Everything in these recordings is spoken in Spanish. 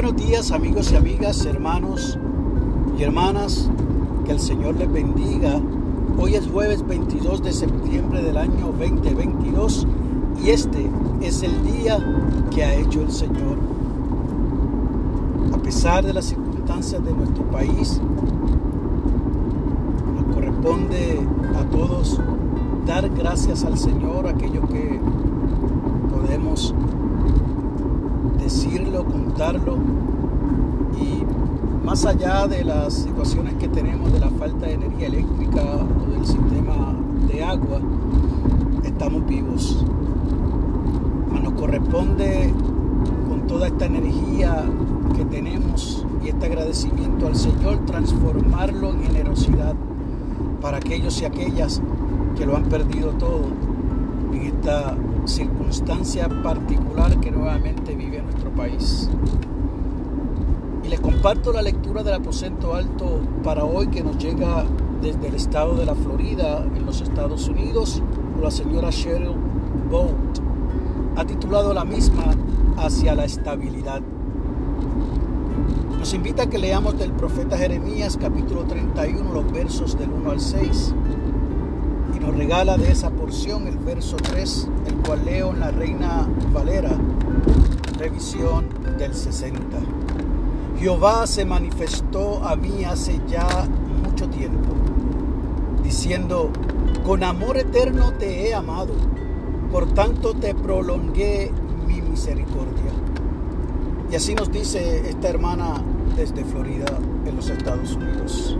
buenos días amigos y amigas, hermanos y hermanas, que el Señor les bendiga. Hoy es jueves 22 de septiembre del año 2022 y este es el día que ha hecho el Señor. A pesar de las circunstancias de nuestro país, nos corresponde a todos dar gracias al Señor, aquello que podemos decirlo, contarlo y más allá de las situaciones que tenemos de la falta de energía eléctrica o del sistema de agua, estamos vivos. Nos corresponde con toda esta energía que tenemos y este agradecimiento al Señor transformarlo en generosidad para aquellos y aquellas que lo han perdido todo esta circunstancia particular que nuevamente vive nuestro país. Y les comparto la lectura del aposento alto para hoy que nos llega desde el estado de la Florida, en los Estados Unidos, por la señora Cheryl Bolt. Ha titulado la misma Hacia la estabilidad. Nos invita a que leamos del profeta Jeremías capítulo 31 los versos del 1 al 6 y nos regala de esa porción el verso 3, el cual leo en la Reina Valera, revisión del 60. Jehová se manifestó a mí hace ya mucho tiempo, diciendo, con amor eterno te he amado, por tanto te prolongué mi misericordia. Y así nos dice esta hermana desde Florida, en los Estados Unidos.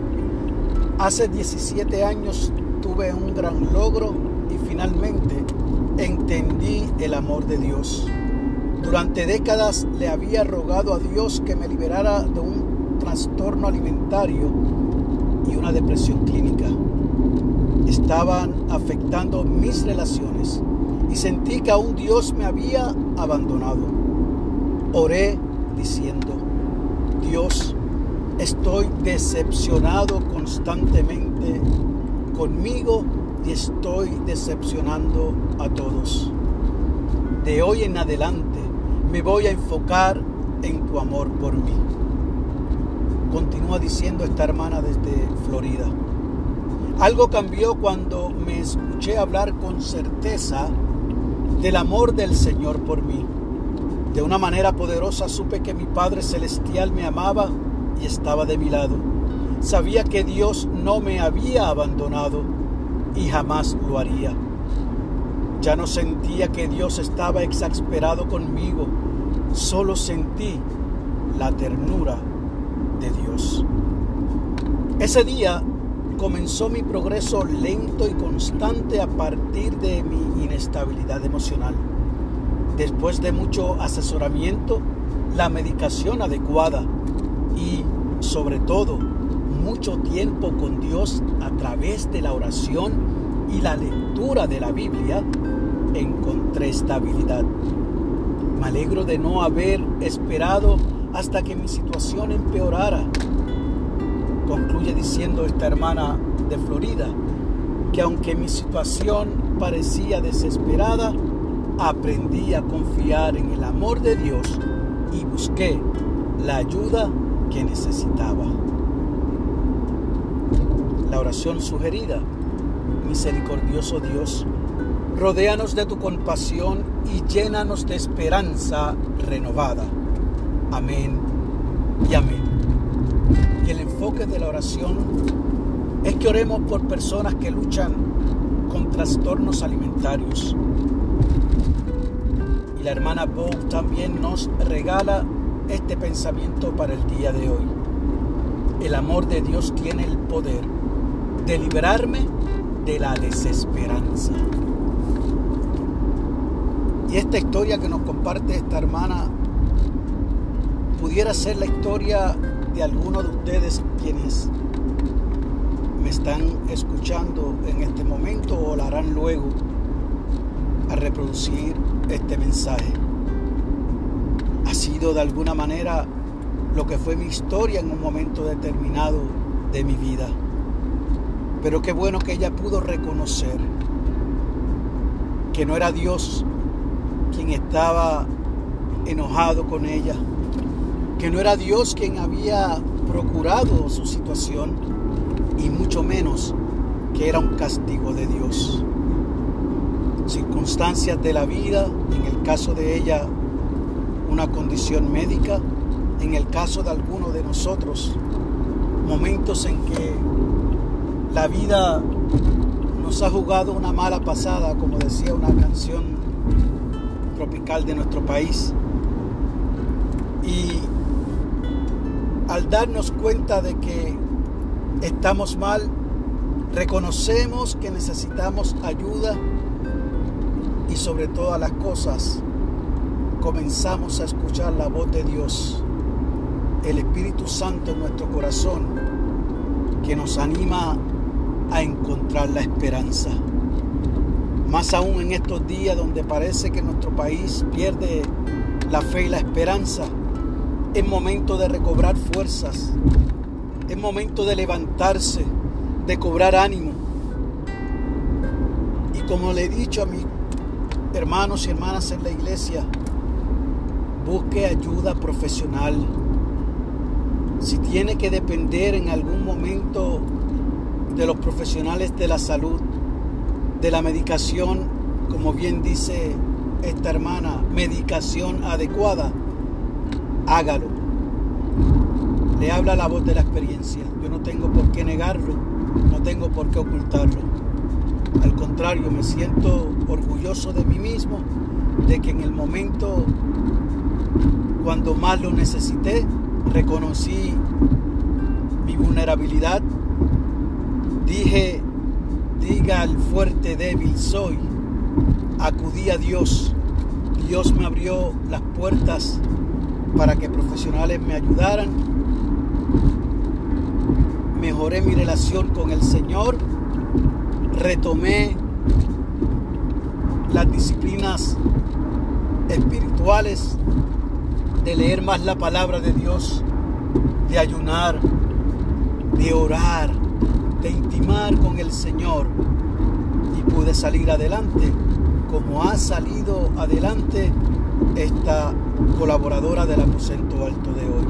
Hace 17 años tuve un gran logro y finalmente entendí el amor de Dios. Durante décadas le había rogado a Dios que me liberara de un trastorno alimentario y una depresión clínica. Estaban afectando mis relaciones y sentí que aún Dios me había abandonado. Oré diciendo, Dios, estoy decepcionado constantemente conmigo y estoy decepcionando a todos. De hoy en adelante me voy a enfocar en tu amor por mí. Continúa diciendo esta hermana desde Florida. Algo cambió cuando me escuché hablar con certeza del amor del Señor por mí. De una manera poderosa supe que mi Padre Celestial me amaba y estaba de mi lado. Sabía que Dios no me había abandonado y jamás lo haría. Ya no sentía que Dios estaba exasperado conmigo, solo sentí la ternura de Dios. Ese día comenzó mi progreso lento y constante a partir de mi inestabilidad emocional. Después de mucho asesoramiento, la medicación adecuada y, sobre todo, mucho tiempo con Dios a través de la oración y la lectura de la Biblia, encontré estabilidad. Me alegro de no haber esperado hasta que mi situación empeorara. Concluye diciendo esta hermana de Florida que aunque mi situación parecía desesperada, aprendí a confiar en el amor de Dios y busqué la ayuda que necesitaba. Oración sugerida, misericordioso Dios, rodéanos de tu compasión y llénanos de esperanza renovada. Amén y amén. Y el enfoque de la oración es que oremos por personas que luchan con trastornos alimentarios. Y la hermana Bow también nos regala este pensamiento para el día de hoy. El amor de Dios tiene el poder de liberarme de la desesperanza. Y esta historia que nos comparte esta hermana pudiera ser la historia de alguno de ustedes quienes me están escuchando en este momento o la harán luego a reproducir este mensaje. Ha sido de alguna manera lo que fue mi historia en un momento determinado de mi vida. Pero qué bueno que ella pudo reconocer que no era Dios quien estaba enojado con ella, que no era Dios quien había procurado su situación y mucho menos que era un castigo de Dios. Circunstancias de la vida, en el caso de ella una condición médica, en el caso de alguno de nosotros, momentos en que la vida nos ha jugado una mala pasada, como decía una canción tropical de nuestro país. Y al darnos cuenta de que estamos mal, reconocemos que necesitamos ayuda y sobre todas las cosas comenzamos a escuchar la voz de Dios, el Espíritu Santo en nuestro corazón, que nos anima a encontrar la esperanza. Más aún en estos días donde parece que nuestro país pierde la fe y la esperanza, es momento de recobrar fuerzas, es momento de levantarse, de cobrar ánimo. Y como le he dicho a mis hermanos y hermanas en la iglesia, busque ayuda profesional. Si tiene que depender en algún momento de los profesionales de la salud, de la medicación, como bien dice esta hermana, medicación adecuada, hágalo. Le habla la voz de la experiencia. Yo no tengo por qué negarlo, no tengo por qué ocultarlo. Al contrario, me siento orgulloso de mí mismo, de que en el momento cuando más lo necesité, reconocí mi vulnerabilidad. Dije, diga al fuerte débil soy. Acudí a Dios. Dios me abrió las puertas para que profesionales me ayudaran. Mejoré mi relación con el Señor. Retomé las disciplinas espirituales de leer más la palabra de Dios, de ayunar, de orar, de intimar con el Señor y pude salir adelante como ha salido adelante esta colaboradora del aposento alto de hoy.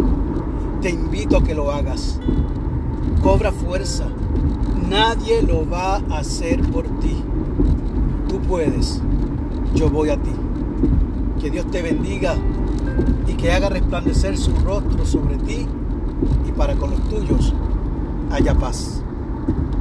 Te invito a que lo hagas. Cobra fuerza. Nadie lo va a hacer por ti. Tú puedes. Yo voy a ti. Que Dios te bendiga y que haga resplandecer su rostro sobre ti y para con los tuyos haya paz. you